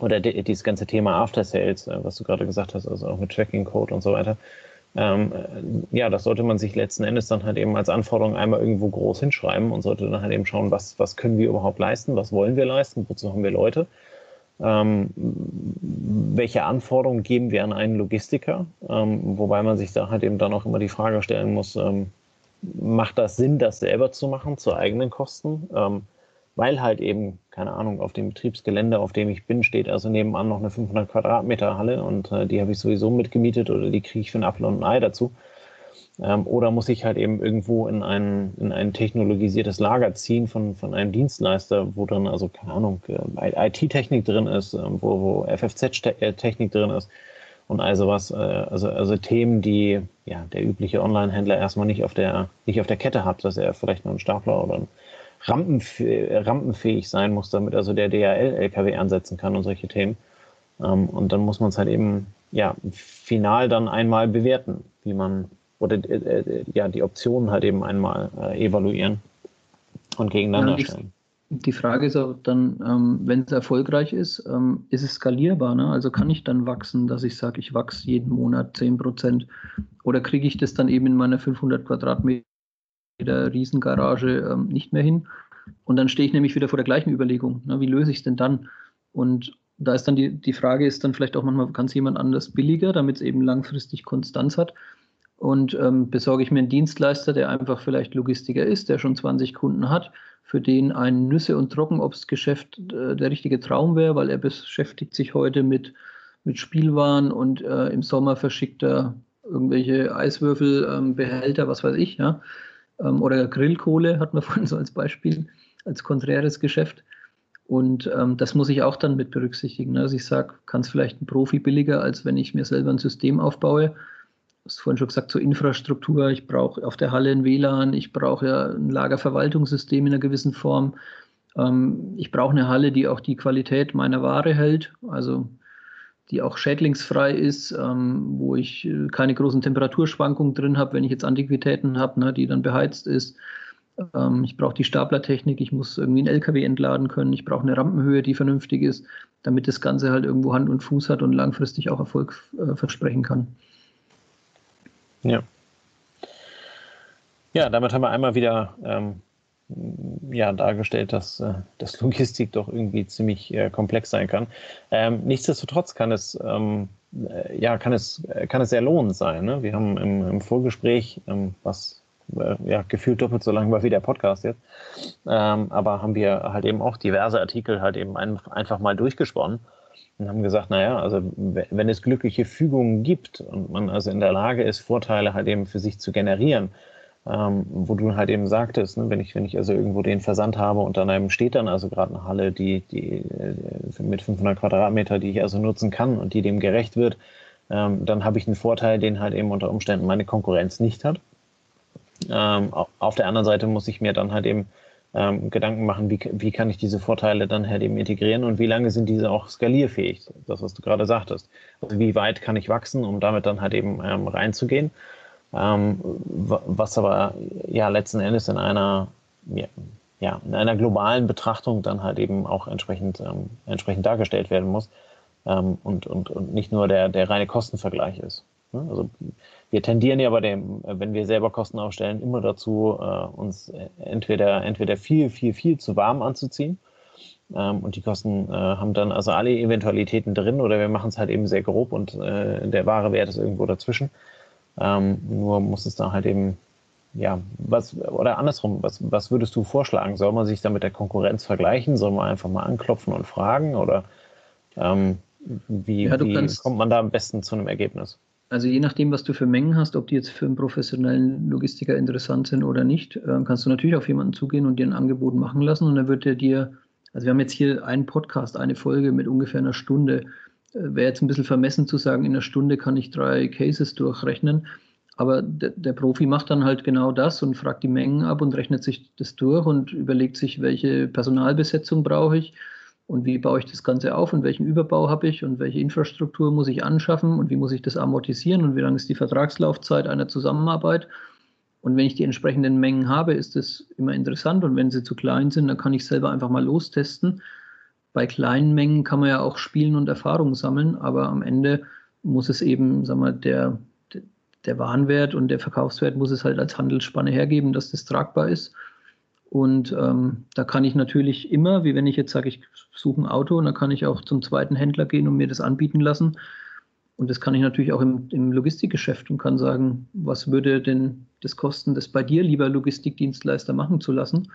oder dieses ganze Thema After Sales, äh, was du gerade gesagt hast, also auch mit Tracking Code und so weiter. Ähm, äh, ja, das sollte man sich letzten Endes dann halt eben als Anforderung einmal irgendwo groß hinschreiben und sollte dann halt eben schauen, was, was können wir überhaupt leisten, was wollen wir leisten, wozu haben wir Leute, ähm, welche Anforderungen geben wir an einen Logistiker, ähm, wobei man sich da halt eben dann auch immer die Frage stellen muss, ähm, macht das Sinn, das selber zu machen, zu eigenen Kosten? Ähm, weil halt eben, keine Ahnung, auf dem Betriebsgelände, auf dem ich bin, steht also nebenan noch eine 500 Quadratmeter Halle und äh, die habe ich sowieso mitgemietet oder die kriege ich für einen Apfel und ein Ei dazu. Ähm, oder muss ich halt eben irgendwo in ein, in ein technologisiertes Lager ziehen von, von einem Dienstleister, wo dann also, keine Ahnung, äh, IT-Technik drin ist, äh, wo, wo FFZ-Technik drin ist und all sowas. Äh, also, also Themen, die ja, der übliche Online-Händler erstmal nicht auf der, nicht auf der Kette hat, dass er vielleicht noch einen Stapler oder ein rampenfähig sein muss, damit also der DHL-LKW ansetzen kann und solche Themen. Ähm, und dann muss man es halt eben ja final dann einmal bewerten, wie man oder äh, äh, ja die Optionen halt eben einmal äh, evaluieren und gegeneinander ja, stellen. Die Frage ist auch dann, ähm, wenn es erfolgreich ist, ähm, ist es skalierbar? Ne? Also kann ich dann wachsen, dass ich sage, ich wachse jeden Monat 10 Prozent? Oder kriege ich das dann eben in meiner 500 Quadratmeter Riesengarage ähm, nicht mehr hin. Und dann stehe ich nämlich wieder vor der gleichen Überlegung. Ne, wie löse ich es denn dann? Und da ist dann die, die Frage, ist dann vielleicht auch manchmal, kann es jemand anders billiger, damit es eben langfristig Konstanz hat? Und ähm, besorge ich mir einen Dienstleister, der einfach vielleicht Logistiker ist, der schon 20 Kunden hat, für den ein Nüsse- und Trockenobstgeschäft äh, der richtige Traum wäre, weil er beschäftigt sich heute mit, mit Spielwaren und äh, im Sommer verschickt er irgendwelche Eiswürfelbehälter, ähm, was weiß ich, ja. Ähm, oder Grillkohle hatten wir vorhin so als Beispiel, als konträres Geschäft. Und ähm, das muss ich auch dann mit berücksichtigen. Also ich sage, kann es vielleicht ein Profi billiger, als wenn ich mir selber ein System aufbaue hast vorhin schon gesagt, zur Infrastruktur. Ich brauche auf der Halle ein WLAN, ich brauche ja ein Lagerverwaltungssystem in einer gewissen Form. Ähm, ich brauche eine Halle, die auch die Qualität meiner Ware hält, also die auch schädlingsfrei ist, ähm, wo ich äh, keine großen Temperaturschwankungen drin habe, wenn ich jetzt Antiquitäten habe, ne, die dann beheizt ist. Ähm, ich brauche die Staplertechnik, ich muss irgendwie einen LKW entladen können, ich brauche eine Rampenhöhe, die vernünftig ist, damit das Ganze halt irgendwo Hand und Fuß hat und langfristig auch Erfolg äh, versprechen kann. Ja. Ja, damit haben wir einmal wieder ähm, ja, dargestellt, dass, äh, dass Logistik doch irgendwie ziemlich äh, komplex sein kann. Ähm, nichtsdestotrotz kann es, ähm, äh, ja, kann es, kann es sehr lohnend sein. Ne? Wir haben im, im Vorgespräch, ähm, was äh, ja, gefühlt doppelt so lang war wie der Podcast jetzt, ähm, aber haben wir halt eben auch diverse Artikel halt eben ein, einfach mal durchgesponnen und haben gesagt, naja, also wenn es glückliche Fügungen gibt und man also in der Lage ist, Vorteile halt eben für sich zu generieren, ähm, wo du halt eben sagtest, ne, wenn ich, wenn ich also irgendwo den Versand habe und an einem steht dann also gerade eine Halle, die, die äh, mit 500 Quadratmeter, die ich also nutzen kann und die dem gerecht wird, ähm, dann habe ich einen Vorteil, den halt eben unter Umständen meine Konkurrenz nicht hat. Ähm, auf der anderen Seite muss ich mir dann halt eben ähm, Gedanken machen, wie, wie kann ich diese Vorteile dann halt eben integrieren und wie lange sind diese auch skalierfähig, das, was du gerade sagtest. Also wie weit kann ich wachsen, um damit dann halt eben ähm, reinzugehen. Ähm, was aber ja letzten Endes in einer, ja, ja, in einer globalen Betrachtung dann halt eben auch entsprechend, ähm, entsprechend dargestellt werden muss ähm, und, und, und nicht nur der, der reine Kostenvergleich ist. Ne? Also wir tendieren ja bei dem, wenn wir selber Kosten aufstellen, immer dazu, äh, uns entweder, entweder viel, viel, viel zu warm anzuziehen. Ähm, und die Kosten äh, haben dann also alle Eventualitäten drin oder wir machen es halt eben sehr grob und äh, der wahre Wert ist irgendwo dazwischen. Ähm, nur muss es dann halt eben, ja, was, oder andersrum, was, was würdest du vorschlagen? Soll man sich da mit der Konkurrenz vergleichen? Soll man einfach mal anklopfen und fragen? Oder ähm, wie, ja, wie kommt man da am besten zu einem Ergebnis? Also je nachdem, was du für Mengen hast, ob die jetzt für einen professionellen Logistiker interessant sind oder nicht, äh, kannst du natürlich auf jemanden zugehen und dir ein Angebot machen lassen und dann wird er dir, also wir haben jetzt hier einen Podcast, eine Folge mit ungefähr einer Stunde. Äh, Wäre jetzt ein bisschen vermessen zu sagen, in einer Stunde kann ich drei Cases durchrechnen. Aber der, der, Profi macht dann halt genau das und fragt die Mengen ab und rechnet sich das durch und überlegt sich, welche Personalbesetzung brauche ich und wie baue ich das Ganze auf und welchen Überbau habe ich und welche Infrastruktur muss ich anschaffen und wie muss ich das amortisieren und wie lang ist die Vertragslaufzeit einer Zusammenarbeit. Und wenn ich die entsprechenden Mengen habe, ist das immer interessant. Und wenn sie zu klein sind, dann kann ich selber einfach mal lostesten. Bei kleinen Mengen kann man ja auch spielen und Erfahrungen sammeln, aber am Ende muss es eben, sag mal, der, der Warenwert und der Verkaufswert muss es halt als Handelsspanne hergeben, dass das tragbar ist. Und ähm, da kann ich natürlich immer, wie wenn ich jetzt sage, ich suche ein Auto, dann kann ich auch zum zweiten Händler gehen und mir das anbieten lassen. Und das kann ich natürlich auch im, im Logistikgeschäft und kann sagen, was würde denn das kosten, das bei dir, lieber Logistikdienstleister, machen zu lassen?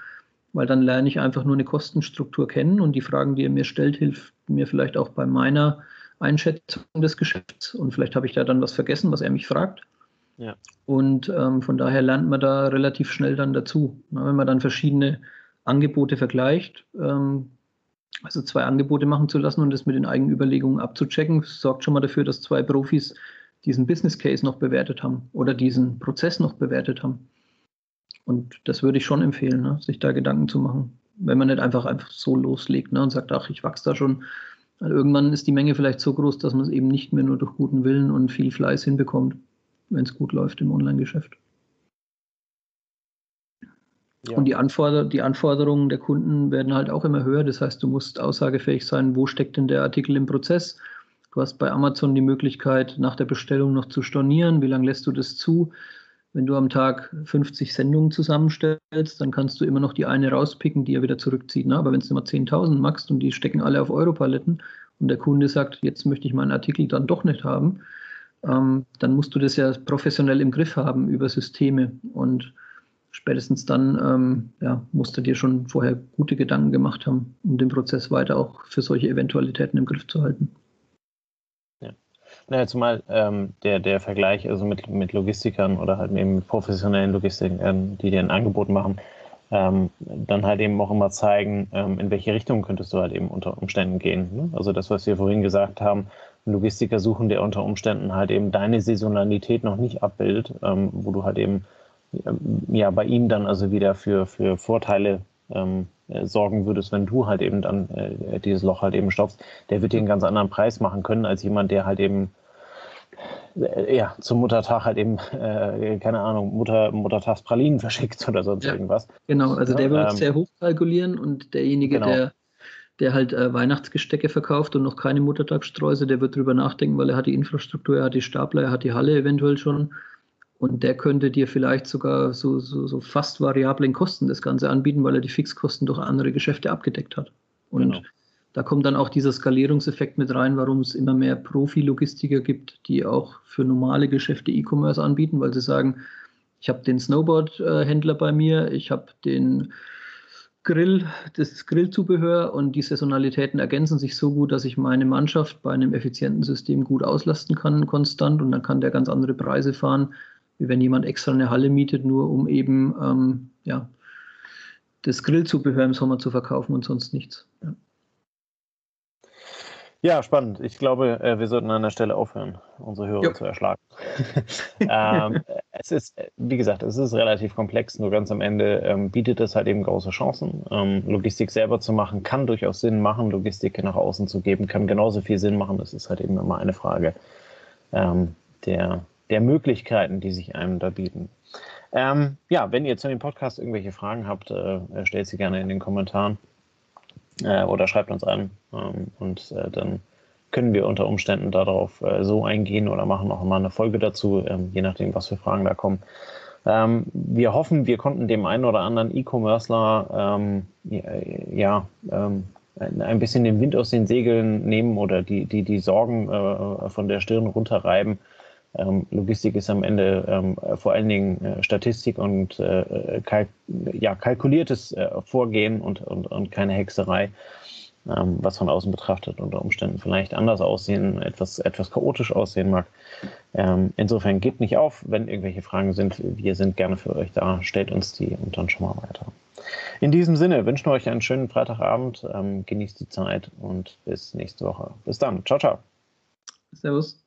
Weil dann lerne ich einfach nur eine Kostenstruktur kennen und die Fragen, die er mir stellt, hilft mir vielleicht auch bei meiner Einschätzung des Geschäfts. Und vielleicht habe ich da dann was vergessen, was er mich fragt. Ja. Und ähm, von daher lernt man da relativ schnell dann dazu. Wenn man dann verschiedene Angebote vergleicht, ähm, also zwei Angebote machen zu lassen und das mit den eigenen Überlegungen abzuchecken, sorgt schon mal dafür, dass zwei Profis diesen Business Case noch bewertet haben oder diesen Prozess noch bewertet haben. Und das würde ich schon empfehlen, ne, sich da Gedanken zu machen. Wenn man nicht einfach, einfach so loslegt ne, und sagt, ach, ich wachse da schon. Weil irgendwann ist die Menge vielleicht so groß, dass man es eben nicht mehr nur durch guten Willen und viel Fleiß hinbekommt wenn es gut läuft im Online-Geschäft. Ja. Und die, Anforder die Anforderungen der Kunden werden halt auch immer höher. Das heißt, du musst aussagefähig sein, wo steckt denn der Artikel im Prozess. Du hast bei Amazon die Möglichkeit, nach der Bestellung noch zu stornieren. Wie lange lässt du das zu? Wenn du am Tag 50 Sendungen zusammenstellst, dann kannst du immer noch die eine rauspicken, die er wieder zurückzieht. Ne? Aber wenn du immer 10.000 machst und die stecken alle auf Europaletten und der Kunde sagt, jetzt möchte ich meinen Artikel dann doch nicht haben, ähm, dann musst du das ja professionell im Griff haben über Systeme. Und spätestens dann ähm, ja, musst du dir schon vorher gute Gedanken gemacht haben, um den Prozess weiter auch für solche Eventualitäten im Griff zu halten. Ja. Naja, zumal ähm, der, der Vergleich also mit, mit Logistikern oder halt eben mit professionellen Logistikern, die dir ein Angebot machen, ähm, dann halt eben auch immer zeigen, ähm, in welche Richtung könntest du halt eben unter Umständen gehen. Ne? Also das, was wir vorhin gesagt haben, Logistiker suchen, der unter Umständen halt eben deine Saisonalität noch nicht abbildet, ähm, wo du halt eben ähm, ja bei ihm dann also wieder für, für Vorteile ähm, äh, sorgen würdest, wenn du halt eben dann äh, dieses Loch halt eben stopfst, der wird dir einen ganz anderen Preis machen können als jemand, der halt eben äh, ja, zum Muttertag halt eben, äh, keine Ahnung, Mutter, Muttertagspralinen verschickt oder sonst ja, irgendwas. Genau, also der wird ähm, sehr hoch kalkulieren und derjenige, genau. der, der halt äh, Weihnachtsgestecke verkauft und noch keine Muttertagsstreuse, der wird drüber nachdenken, weil er hat die Infrastruktur, er hat die Stapler, er hat die Halle eventuell schon. Und der könnte dir vielleicht sogar so, so, so fast variablen Kosten das Ganze anbieten, weil er die Fixkosten durch andere Geschäfte abgedeckt hat. Und genau. Da kommt dann auch dieser Skalierungseffekt mit rein, warum es immer mehr Profi-Logistiker gibt, die auch für normale Geschäfte E-Commerce anbieten, weil sie sagen, ich habe den Snowboard-Händler bei mir, ich habe den Grill, das Grillzubehör und die Saisonalitäten ergänzen sich so gut, dass ich meine Mannschaft bei einem effizienten System gut auslasten kann, konstant, und dann kann der ganz andere Preise fahren, wie wenn jemand extra eine Halle mietet, nur um eben ähm, ja, das Grillzubehör im Sommer zu verkaufen und sonst nichts. Ja. Ja, spannend. Ich glaube, äh, wir sollten an der Stelle aufhören, unsere Hörer jo. zu erschlagen. ähm, es ist, wie gesagt, es ist relativ komplex, nur ganz am Ende ähm, bietet es halt eben große Chancen. Ähm, Logistik selber zu machen, kann durchaus Sinn machen. Logistik nach außen zu geben, kann genauso viel Sinn machen. Das ist halt eben immer eine Frage ähm, der, der Möglichkeiten, die sich einem da bieten. Ähm, ja, wenn ihr zu dem Podcast irgendwelche Fragen habt, äh, stellt sie gerne in den Kommentaren äh, oder schreibt uns an ähm, und äh, dann können wir unter Umständen darauf äh, so eingehen oder machen auch mal eine Folge dazu, ähm, je nachdem, was für Fragen da kommen. Ähm, wir hoffen, wir konnten dem einen oder anderen E-Commercer ähm, ja, ähm, ein bisschen den Wind aus den Segeln nehmen oder die, die, die Sorgen äh, von der Stirn runterreiben ähm, Logistik ist am Ende ähm, vor allen Dingen äh, Statistik und äh, kalk ja, kalkuliertes äh, Vorgehen und, und, und keine Hexerei, ähm, was von außen betrachtet unter Umständen vielleicht anders aussehen, etwas, etwas chaotisch aussehen mag. Ähm, insofern gebt nicht auf, wenn irgendwelche Fragen sind. Wir sind gerne für euch da. Stellt uns die und dann schon mal weiter. In diesem Sinne wünschen wir euch einen schönen Freitagabend. Ähm, genießt die Zeit und bis nächste Woche. Bis dann. Ciao, ciao. Servus.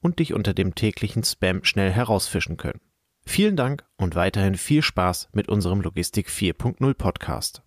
und dich unter dem täglichen Spam schnell herausfischen können. Vielen Dank und weiterhin viel Spaß mit unserem Logistik 4.0 Podcast.